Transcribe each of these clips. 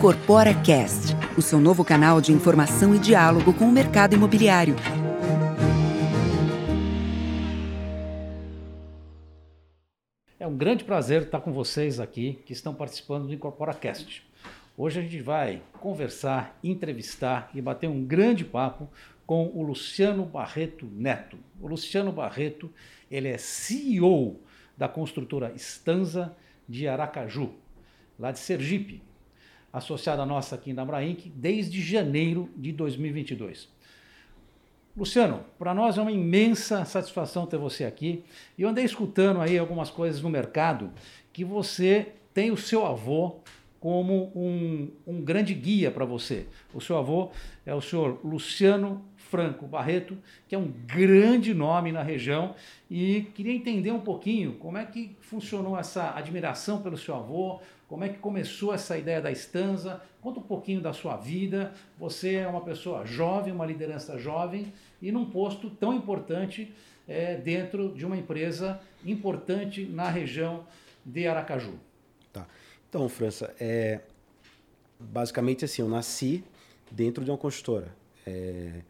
Incorpora Cast, o seu novo canal de informação e diálogo com o mercado imobiliário. É um grande prazer estar com vocês aqui que estão participando do Incorpora Cast. Hoje a gente vai conversar, entrevistar e bater um grande papo com o Luciano Barreto Neto. O Luciano Barreto, ele é CEO da construtora Estanza de Aracaju, lá de Sergipe, associada nossa aqui na Abrainc desde janeiro de 2022. Luciano, para nós é uma imensa satisfação ter você aqui. E eu andei escutando aí algumas coisas no mercado que você tem o seu avô como um, um grande guia para você. O seu avô é o senhor Luciano Franco Barreto, que é um grande nome na região, e queria entender um pouquinho como é que funcionou essa admiração pelo seu avô, como é que começou essa ideia da estanza, conta um pouquinho da sua vida. Você é uma pessoa jovem, uma liderança jovem, e num posto tão importante é, dentro de uma empresa importante na região de Aracaju. Tá. Então, França, é, basicamente assim, eu nasci dentro de uma construtora. É,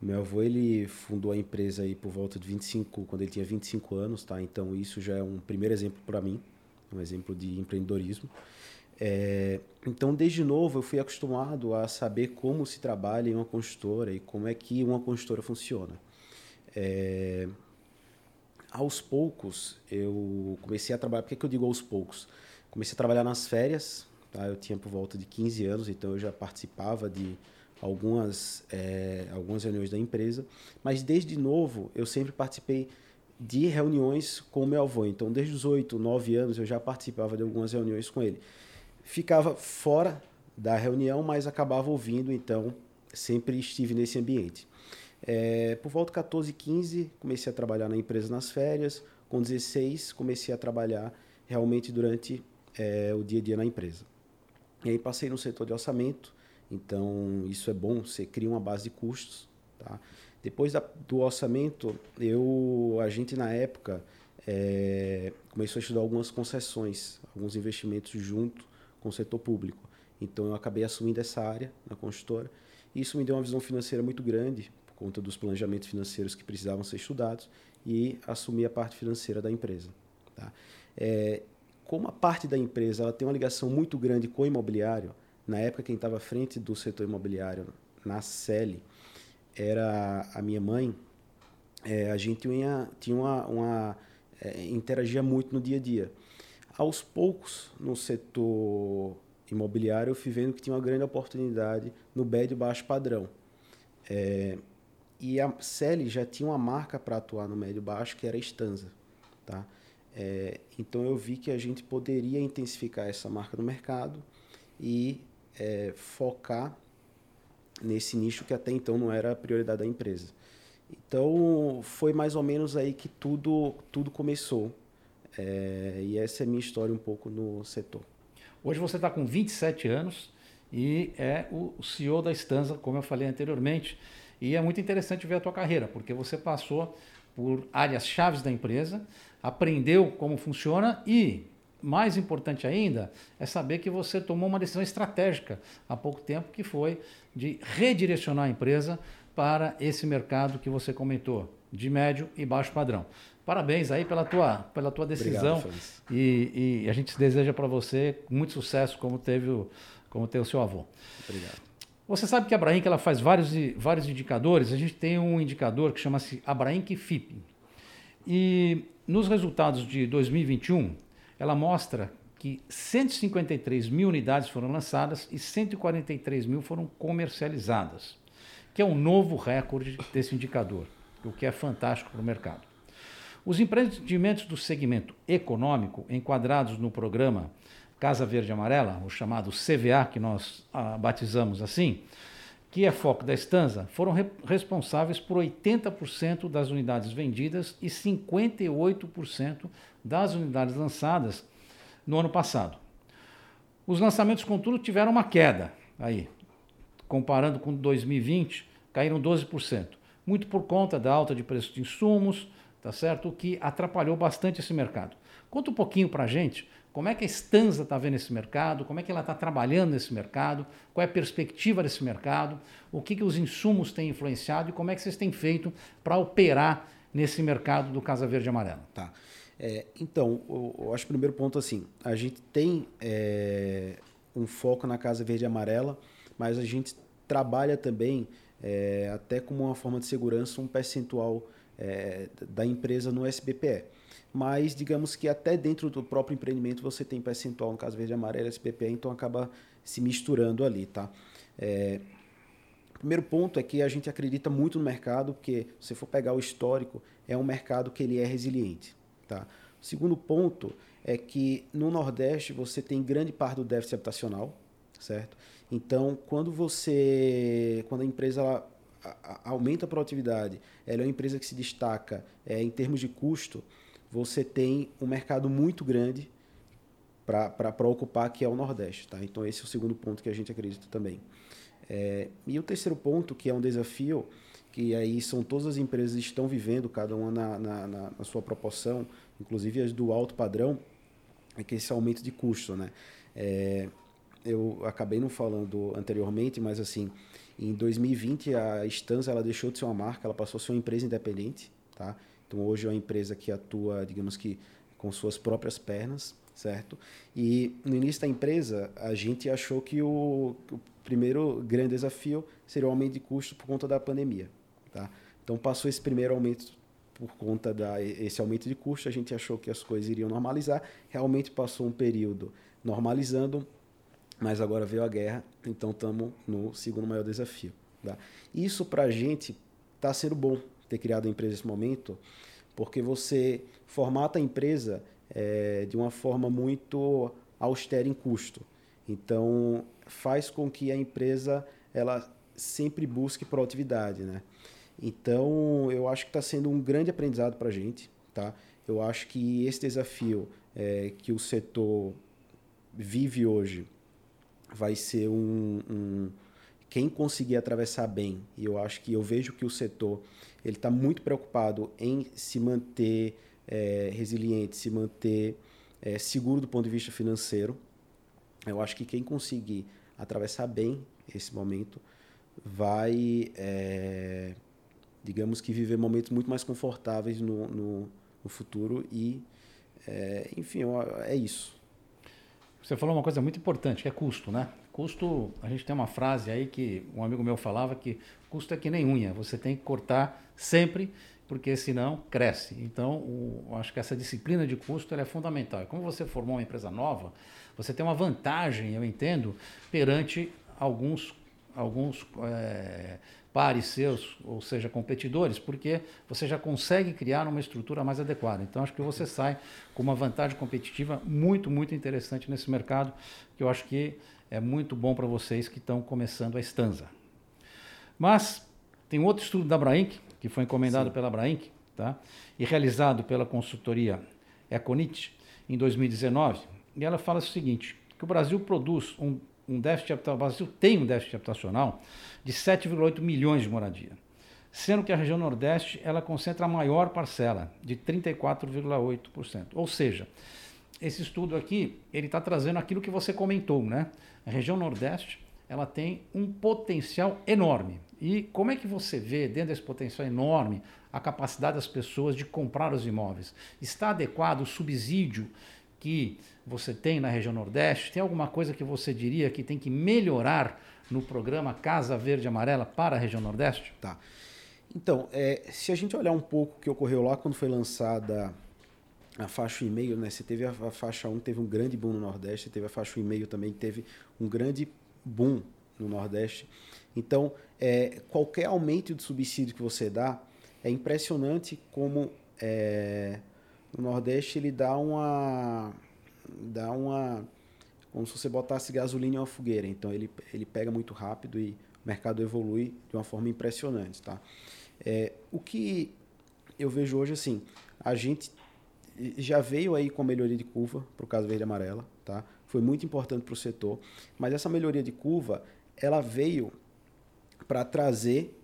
meu avô ele fundou a empresa aí por volta de 25, quando ele tinha 25 anos, tá? Então isso já é um primeiro exemplo para mim, um exemplo de empreendedorismo. É, então desde novo eu fui acostumado a saber como se trabalha em uma construtora e como é que uma construtora funciona. É, aos poucos eu comecei a trabalhar. Por que, que eu digo aos poucos? Comecei a trabalhar nas férias. Tá? Eu tinha por volta de 15 anos, então eu já participava de algumas, é, algumas reuniões da empresa, mas desde novo eu sempre participei de reuniões com o meu avô. Então, desde os 8, 9 anos eu já participava de algumas reuniões com ele. Ficava fora da reunião, mas acabava ouvindo, então sempre estive nesse ambiente. É, por volta de 14, 15, comecei a trabalhar na empresa nas férias. Com 16, comecei a trabalhar realmente durante é, o dia a dia na empresa. E aí passei no setor de orçamento, então, isso é bom, você cria uma base de custos. Tá? Depois da, do orçamento, eu, a gente na época é, começou a estudar algumas concessões, alguns investimentos junto com o setor público. Então, eu acabei assumindo essa área na construtora. E isso me deu uma visão financeira muito grande, por conta dos planejamentos financeiros que precisavam ser estudados, e assumi a parte financeira da empresa. Tá? É, como a parte da empresa ela tem uma ligação muito grande com o imobiliário, na época, quem estava à frente do setor imobiliário na CELI era a minha mãe. É, a gente tinha, tinha uma, uma é, interagia muito no dia a dia. Aos poucos, no setor imobiliário, eu fui vendo que tinha uma grande oportunidade no médio baixo padrão. É, e a CELI já tinha uma marca para atuar no médio baixo, que era a Estanza. Tá? É, então eu vi que a gente poderia intensificar essa marca no mercado e é, focar nesse nicho que até então não era a prioridade da empresa. Então foi mais ou menos aí que tudo, tudo começou. É, e essa é a minha história um pouco no setor. Hoje você está com 27 anos e é o CEO da Estanza, como eu falei anteriormente. E é muito interessante ver a tua carreira, porque você passou por áreas chaves da empresa, aprendeu como funciona e mais importante ainda é saber que você tomou uma decisão estratégica há pouco tempo, que foi de redirecionar a empresa para esse mercado que você comentou, de médio e baixo padrão. Parabéns aí pela tua, pela tua decisão Obrigado, e, e, a gente deseja para você muito sucesso como teve o, como teve o seu avô. Obrigado. Você sabe que a Abrainc ela faz vários, vários indicadores. A gente tem um indicador que chama-se Abrainc FIP. E nos resultados de 2021, ela mostra que 153 mil unidades foram lançadas e 143 mil foram comercializadas, que é um novo recorde desse indicador, o que é fantástico para o mercado. Os empreendimentos do segmento econômico, enquadrados no programa Casa Verde Amarela, o chamado CVA, que nós ah, batizamos assim, que é foco da Estanza, foram re responsáveis por 80% das unidades vendidas e 58% das unidades lançadas no ano passado. Os lançamentos, contudo, tiveram uma queda aí, comparando com 2020, caíram 12%, muito por conta da alta de preço de insumos, tá certo? O que atrapalhou bastante esse mercado. Conta um pouquinho para a gente como é que a Stanza está vendo esse mercado, como é que ela está trabalhando nesse mercado, qual é a perspectiva desse mercado, o que, que os insumos têm influenciado e como é que vocês têm feito para operar nesse mercado do Casa Verde e Amarela. Tá. É, então, eu, eu, acho o primeiro ponto assim, a gente tem é, um foco na Casa Verde e Amarela, mas a gente trabalha também é, até como uma forma de segurança um percentual é, da empresa no SBPE. Mas digamos que até dentro do próprio empreendimento você tem percentual, no caso verde e amarelo, SBPE, então acaba se misturando ali, tá? É, primeiro ponto é que a gente acredita muito no mercado, porque se for pegar o histórico, é um mercado que ele é resiliente. Tá? O segundo ponto é que no Nordeste você tem grande parte do déficit habitacional, certo? Então, quando você, quando a empresa ela, aumenta a produtividade, ela é uma empresa que se destaca é, em termos de custo, você tem um mercado muito grande para ocupar, que é o Nordeste. Tá? Então, esse é o segundo ponto que a gente acredita também. É, e o terceiro ponto, que é um desafio, que aí são todas as empresas que estão vivendo, cada uma na, na, na, na sua proporção, inclusive as do alto padrão, é que esse aumento de custo. Né? É, eu acabei não falando anteriormente, mas assim, em 2020 a Stanza ela deixou de ser uma marca, ela passou a ser uma empresa independente. Tá? Então hoje é uma empresa que atua, digamos que, com suas próprias pernas, certo? E no início da empresa, a gente achou que o, o primeiro grande desafio seria o aumento de custo por conta da pandemia. Tá? Então passou esse primeiro aumento por conta da esse aumento de custo, a gente achou que as coisas iriam normalizar. Realmente passou um período normalizando, mas agora veio a guerra, então estamos no segundo maior desafio. Tá? Isso para a gente está sendo bom ter criado a empresa nesse momento, porque você formata a empresa é, de uma forma muito austera em custo. Então, faz com que a empresa ela sempre busque produtividade, né? Então, eu acho que está sendo um grande aprendizado para a gente, tá? Eu acho que esse desafio é, que o setor vive hoje vai ser um, um, quem conseguir atravessar bem. E eu acho que eu vejo que o setor ele está muito preocupado em se manter é, resiliente, se manter é, seguro do ponto de vista financeiro. Eu acho que quem conseguir atravessar bem esse momento vai, é, digamos que, viver momentos muito mais confortáveis no, no, no futuro e, é, enfim, é isso. Você falou uma coisa muito importante, que é custo, né? Custo, a gente tem uma frase aí que um amigo meu falava que custo é que nem unha, você tem que cortar sempre porque senão cresce. Então, o, acho que essa disciplina de custo é fundamental. E como você formou uma empresa nova, você tem uma vantagem, eu entendo, perante alguns, alguns é, pares seus, ou seja, competidores, porque você já consegue criar uma estrutura mais adequada. Então, acho que você sai com uma vantagem competitiva muito, muito interessante nesse mercado, que eu acho que é muito bom para vocês que estão começando a Stanza. Mas tem outro estudo da Brainc, que foi encomendado Sim. pela Brainc tá? e realizado pela consultoria Econit em 2019. E ela fala o seguinte, que o Brasil produz um, um déficit habitacional, o Brasil tem um déficit habitacional de 7,8 milhões de moradia, sendo que a região Nordeste ela concentra a maior parcela, de 34,8%. Ou seja, esse estudo aqui, ele está trazendo aquilo que você comentou, né? A região Nordeste, ela tem um potencial enorme. E como é que você vê, dentro desse potencial enorme, a capacidade das pessoas de comprar os imóveis? Está adequado o subsídio que você tem na região Nordeste? Tem alguma coisa que você diria que tem que melhorar no programa Casa Verde Amarela para a região Nordeste? Tá. Então, é, se a gente olhar um pouco o que ocorreu lá quando foi lançada a faixa e-mail, né? Você teve a, a faixa 1, teve um grande boom no Nordeste, teve a faixa e-mail também, teve um grande boom no Nordeste. Então, é, qualquer aumento de subsídio que você dá, é impressionante como é, o Nordeste ele dá uma, dá uma, como se você botasse gasolina em uma fogueira. Então, ele, ele pega muito rápido e o mercado evolui de uma forma impressionante, tá? É, o que eu vejo hoje, assim, a gente já veio aí com melhoria de curva para o caso verde e amarela, tá? Foi muito importante para o setor, mas essa melhoria de curva ela veio para trazer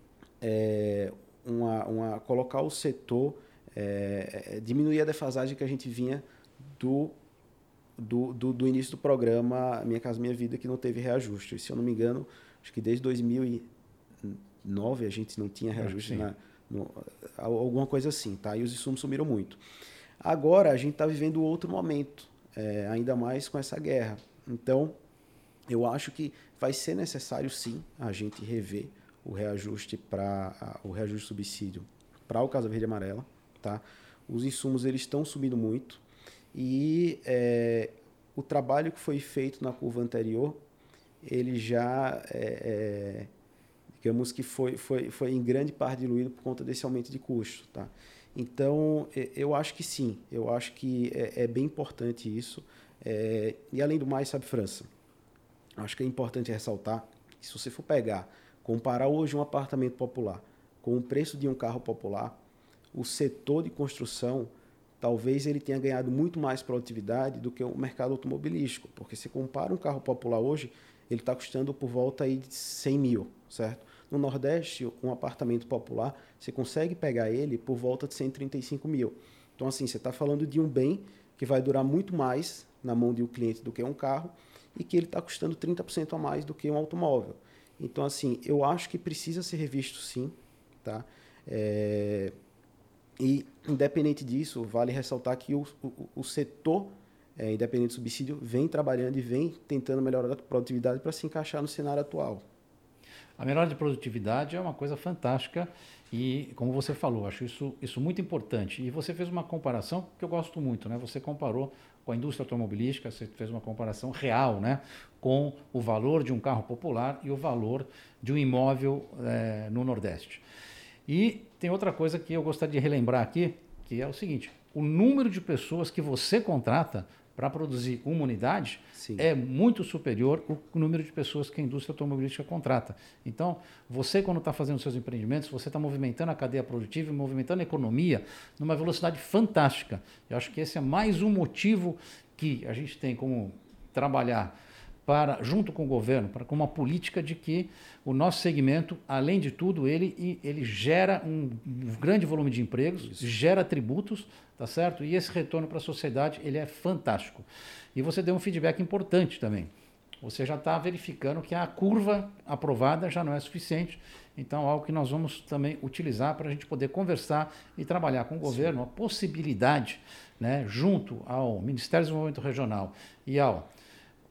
é, uma, uma, colocar o setor é, diminuir a defasagem que a gente vinha do, do, do, do, início do programa Minha Casa Minha Vida, que não teve reajuste. Se eu não me engano, acho que desde 2009 a gente não tinha reajuste, na, no, alguma coisa assim, tá? E os insumos sumiram muito. Agora a gente está vivendo outro momento, é, ainda mais com essa guerra. Então, eu acho que vai ser necessário sim a gente rever o reajuste para o reajuste subsídio para o Casa Verde e Amarela, tá? Os insumos eles estão subindo muito e é, o trabalho que foi feito na curva anterior ele já é, é, digamos que foi, foi, foi em grande parte diluído por conta desse aumento de custo, tá? Então eu acho que sim, eu acho que é, é bem importante isso. É, e além do mais, sabe, França, acho que é importante ressaltar que se você for pegar, comparar hoje um apartamento popular com o preço de um carro popular, o setor de construção talvez ele tenha ganhado muito mais produtividade do que o mercado automobilístico, porque se compara um carro popular hoje, ele está custando por volta aí de 100 mil, certo? No Nordeste, um apartamento popular, você consegue pegar ele por volta de 135 mil. Então, assim, você está falando de um bem que vai durar muito mais na mão de um cliente do que um carro e que ele está custando 30% a mais do que um automóvel. Então, assim, eu acho que precisa ser revisto sim, tá? É... E, independente disso, vale ressaltar que o, o, o setor, é, independente do subsídio, vem trabalhando e vem tentando melhorar a produtividade para se encaixar no cenário atual. A melhora de produtividade é uma coisa fantástica e, como você falou, acho isso, isso muito importante. E você fez uma comparação que eu gosto muito, né? Você comparou com a indústria automobilística, você fez uma comparação real, né? Com o valor de um carro popular e o valor de um imóvel é, no Nordeste. E tem outra coisa que eu gostaria de relembrar aqui, que é o seguinte: o número de pessoas que você contrata para produzir uma unidade Sim. é muito superior ao número de pessoas que a indústria automobilística contrata. Então, você, quando está fazendo seus empreendimentos, você está movimentando a cadeia produtiva e movimentando a economia numa velocidade fantástica. Eu acho que esse é mais um motivo que a gente tem como trabalhar para, junto com o governo, para com uma política de que o nosso segmento, além de tudo, ele, ele gera um grande volume de empregos, Isso. gera tributos, tá certo? E esse retorno para a sociedade ele é fantástico. E você deu um feedback importante também. Você já está verificando que a curva aprovada já não é suficiente. Então, algo que nós vamos também utilizar para a gente poder conversar e trabalhar com o governo, Sim. a possibilidade, né, junto ao Ministério do Desenvolvimento Regional e ao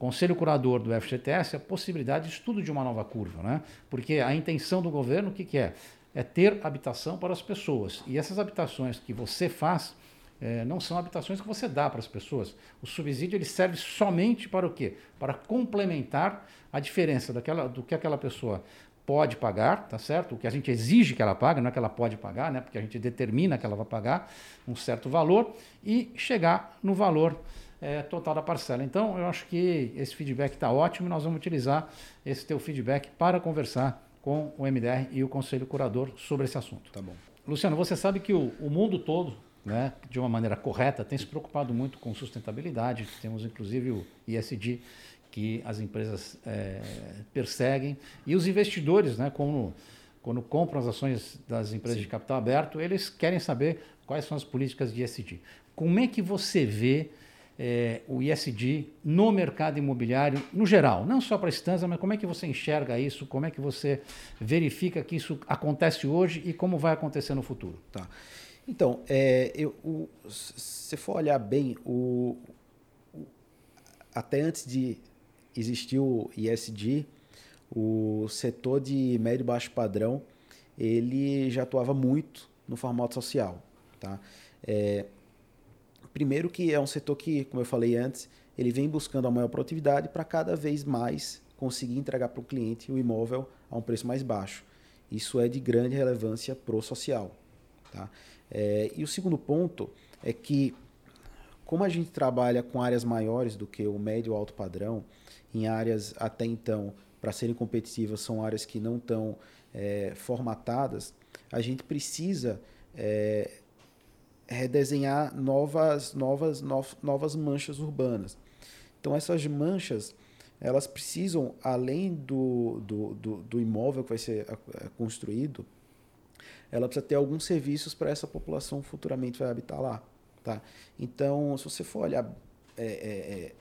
Conselho Curador do FGTS, a possibilidade de estudo de uma nova curva, né? Porque a intenção do governo, o que, que é? É ter habitação para as pessoas. E essas habitações que você faz, é, não são habitações que você dá para as pessoas. O subsídio ele serve somente para o quê? Para complementar a diferença daquela, do que aquela pessoa pode pagar, tá certo? O que a gente exige que ela pague, não é que ela pode pagar, né? Porque a gente determina que ela vai pagar um certo valor e chegar no valor é, total da parcela. Então, eu acho que esse feedback está ótimo e nós vamos utilizar esse teu feedback para conversar com o MDR e o Conselho Curador sobre esse assunto. Tá bom. Luciano, você sabe que o, o mundo todo, né, de uma maneira correta, tem se preocupado muito com sustentabilidade. Temos, inclusive, o ISD, que as empresas é, perseguem. E os investidores, né, quando, quando compram as ações das empresas Sim. de capital aberto, eles querem saber quais são as políticas de ISD. Como é que você vê é, o ISD no mercado imobiliário no geral, não só para a Stanza, mas como é que você enxerga isso, como é que você verifica que isso acontece hoje e como vai acontecer no futuro? Tá. Então, é, eu, o, se for olhar bem, o, o, até antes de existir o ISD, o setor de médio e baixo padrão, ele já atuava muito no formato social. Tá? É, Primeiro que é um setor que, como eu falei antes, ele vem buscando a maior produtividade para cada vez mais conseguir entregar para o cliente o imóvel a um preço mais baixo. Isso é de grande relevância pro social. Tá? É, e o segundo ponto é que, como a gente trabalha com áreas maiores do que o médio alto padrão, em áreas até então, para serem competitivas, são áreas que não estão é, formatadas, a gente precisa é, redesenhar novas, novas, novas manchas urbanas. Então essas manchas elas precisam, além do, do, do, do imóvel que vai ser construído, ela precisa ter alguns serviços para essa população futuramente vai habitar lá. Tá? Então, se você for olhar é, é, é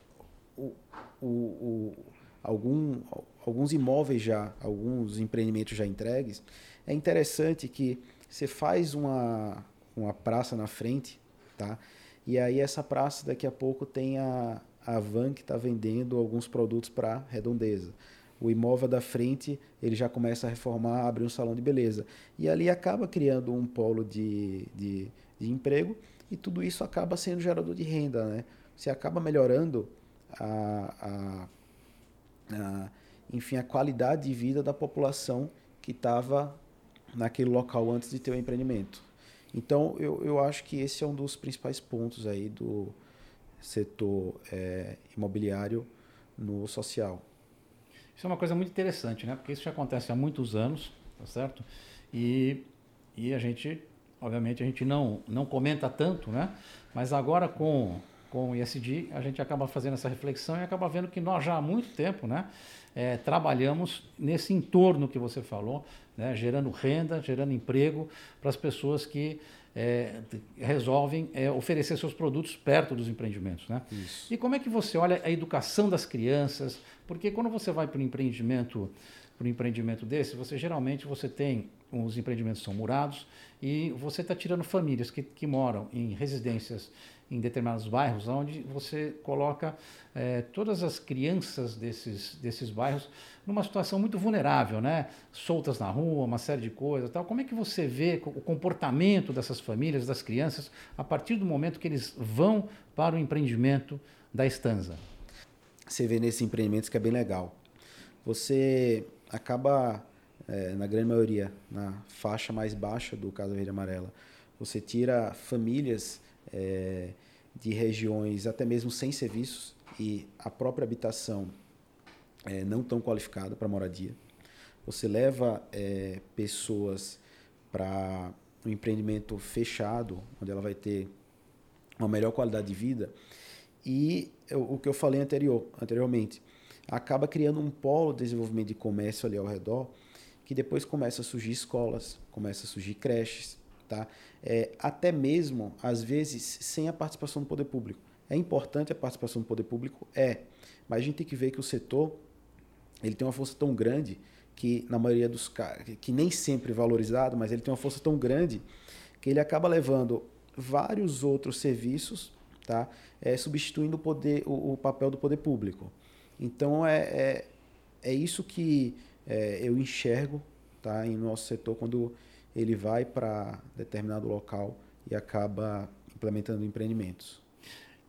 o, o, o, algum, alguns imóveis já, alguns empreendimentos já entregues, é interessante que você faz uma, uma praça na frente, tá? E aí essa praça daqui a pouco tem a, a van que está vendendo alguns produtos para redondeza. O imóvel da frente ele já começa a reformar, abre um salão de beleza. E ali acaba criando um polo de, de, de emprego e tudo isso acaba sendo gerador de renda. Né? Você acaba melhorando a, a, a, enfim, a qualidade de vida da população que estava naquele local antes de ter o empreendimento. Então, eu, eu acho que esse é um dos principais pontos aí do setor é, imobiliário no social. Isso é uma coisa muito interessante, né? Porque isso já acontece há muitos anos, tá certo? E, e a gente, obviamente, a gente não, não comenta tanto, né? Mas agora com, com o ISD, a gente acaba fazendo essa reflexão e acaba vendo que nós já há muito tempo, né? É, trabalhamos nesse entorno que você falou, né? gerando renda, gerando emprego para as pessoas que é, resolvem é, oferecer seus produtos perto dos empreendimentos. Né? Isso. E como é que você olha a educação das crianças? Porque quando você vai para um empreendimento, para um empreendimento desse, você geralmente você tem os empreendimentos são murados e você está tirando famílias que, que moram em residências em determinados bairros, onde você coloca é, todas as crianças desses, desses bairros numa situação muito vulnerável, né? soltas na rua, uma série de coisas. Tal. Como é que você vê o comportamento dessas famílias, das crianças, a partir do momento que eles vão para o empreendimento da Estanza? Você vê nesses empreendimentos que é bem legal. Você acaba, é, na grande maioria, na faixa mais baixa do Casa Verde Amarela, você tira famílias é, de regiões até mesmo sem serviços e a própria habitação é, não tão qualificada para moradia. Você leva é, pessoas para um empreendimento fechado, onde ela vai ter uma melhor qualidade de vida. E o que eu falei anterior, anteriormente, acaba criando um polo de desenvolvimento de comércio ali ao redor, que depois começa a surgir escolas, começa a surgir creches, tá? É, até mesmo, às vezes, sem a participação do poder público. É importante a participação do poder público? É. Mas a gente tem que ver que o setor ele tem uma força tão grande que, na maioria dos casos, que nem sempre é valorizado, mas ele tem uma força tão grande que ele acaba levando vários outros serviços, tá? É, substituindo o, poder, o, o papel do poder público. Então, é, é, é isso que é, eu enxergo tá, em nosso setor quando ele vai para determinado local e acaba implementando empreendimentos.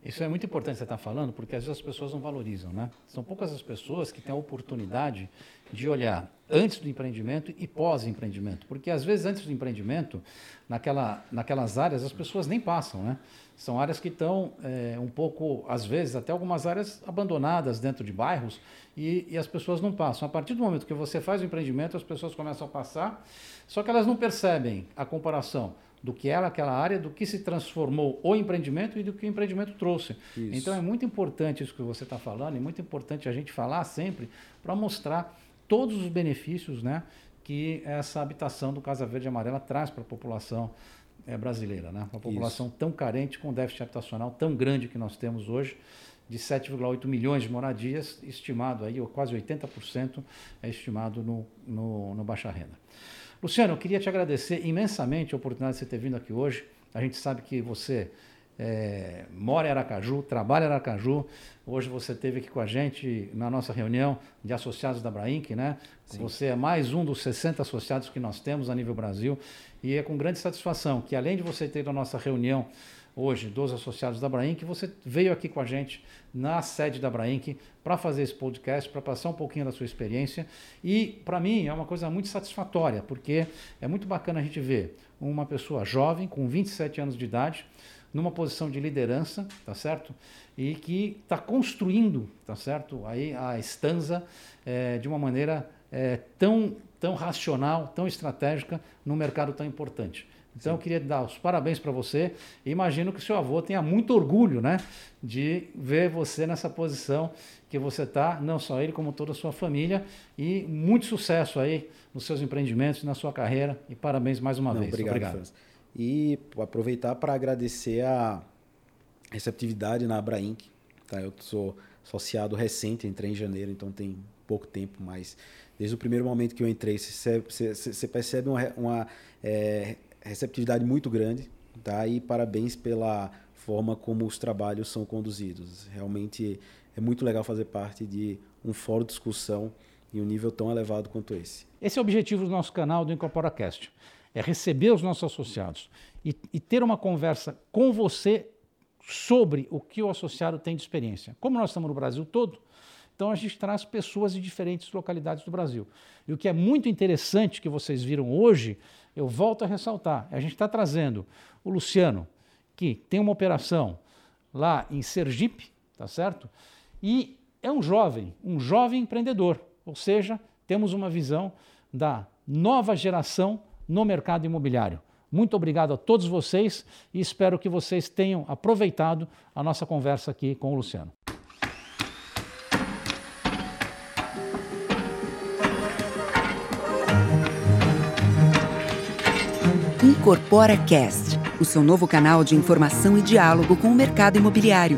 Isso é muito importante você estar falando, porque às vezes as pessoas não valorizam, né? São poucas as pessoas que têm a oportunidade de olhar antes do empreendimento e pós-empreendimento, porque às vezes antes do empreendimento, naquela, naquelas áreas as pessoas nem passam, né? São áreas que estão é, um pouco, às vezes, até algumas áreas abandonadas dentro de bairros e, e, as pessoas não passam. A partir do momento que você faz o empreendimento, as pessoas começam a passar, só que elas não percebem a comparação do que era aquela área, do que se transformou o empreendimento e do que o empreendimento trouxe. Isso. Então é muito importante isso que você está falando, é muito importante a gente falar sempre para mostrar todos os benefícios né, que essa habitação do Casa Verde e Amarela traz para a população é, brasileira. Né? Uma população isso. tão carente, com déficit habitacional tão grande que nós temos hoje, de 7,8 milhões de moradias, estimado aí, ou quase 80% é estimado no, no, no Baixa Renda. Luciano, eu queria te agradecer imensamente a oportunidade de você ter vindo aqui hoje. A gente sabe que você é, mora em Aracaju, trabalha em Aracaju. Hoje você esteve aqui com a gente na nossa reunião de associados da Brainc, né? Sim. Você é mais um dos 60 associados que nós temos a nível Brasil. E é com grande satisfação que, além de você ter a nossa reunião hoje dos associados da Brainc, você veio aqui com a gente na sede da Brainc para fazer esse podcast, para passar um pouquinho da sua experiência. E, para mim, é uma coisa muito satisfatória, porque é muito bacana a gente ver uma pessoa jovem, com 27 anos de idade, numa posição de liderança, tá certo? E que está construindo, tá certo? Aí a estanza é, de uma maneira é, tão, tão racional, tão estratégica num mercado tão importante Então eu queria dar os parabéns para você imagino que o seu avô tenha muito orgulho né, de ver você nessa posição que você está, não só ele, como toda a sua família. E muito sucesso aí nos seus empreendimentos, na sua carreira. E parabéns mais uma não, vez. Obrigado. obrigado. E aproveitar para agradecer a receptividade na Abra Inc. Tá? Eu sou associado recente, entrei em janeiro, então tem pouco tempo, mas desde o primeiro momento que eu entrei, você, você percebe uma, uma é, receptividade muito grande, tá? E parabéns pela forma como os trabalhos são conduzidos. Realmente é muito legal fazer parte de um fórum de discussão em um nível tão elevado quanto esse. Esse é o objetivo do nosso canal do IncorporaCast, é receber os nossos associados e, e ter uma conversa com você sobre o que o associado tem de experiência. Como nós estamos no Brasil todo, então a gente traz pessoas de diferentes localidades do Brasil. E o que é muito interessante que vocês viram hoje, eu volto a ressaltar, a gente está trazendo o Luciano, que tem uma operação lá em Sergipe, tá certo? E é um jovem, um jovem empreendedor, ou seja, temos uma visão da nova geração no mercado imobiliário. Muito obrigado a todos vocês e espero que vocês tenham aproveitado a nossa conversa aqui com o Luciano. Incorpora Cast, o seu novo canal de informação e diálogo com o mercado imobiliário.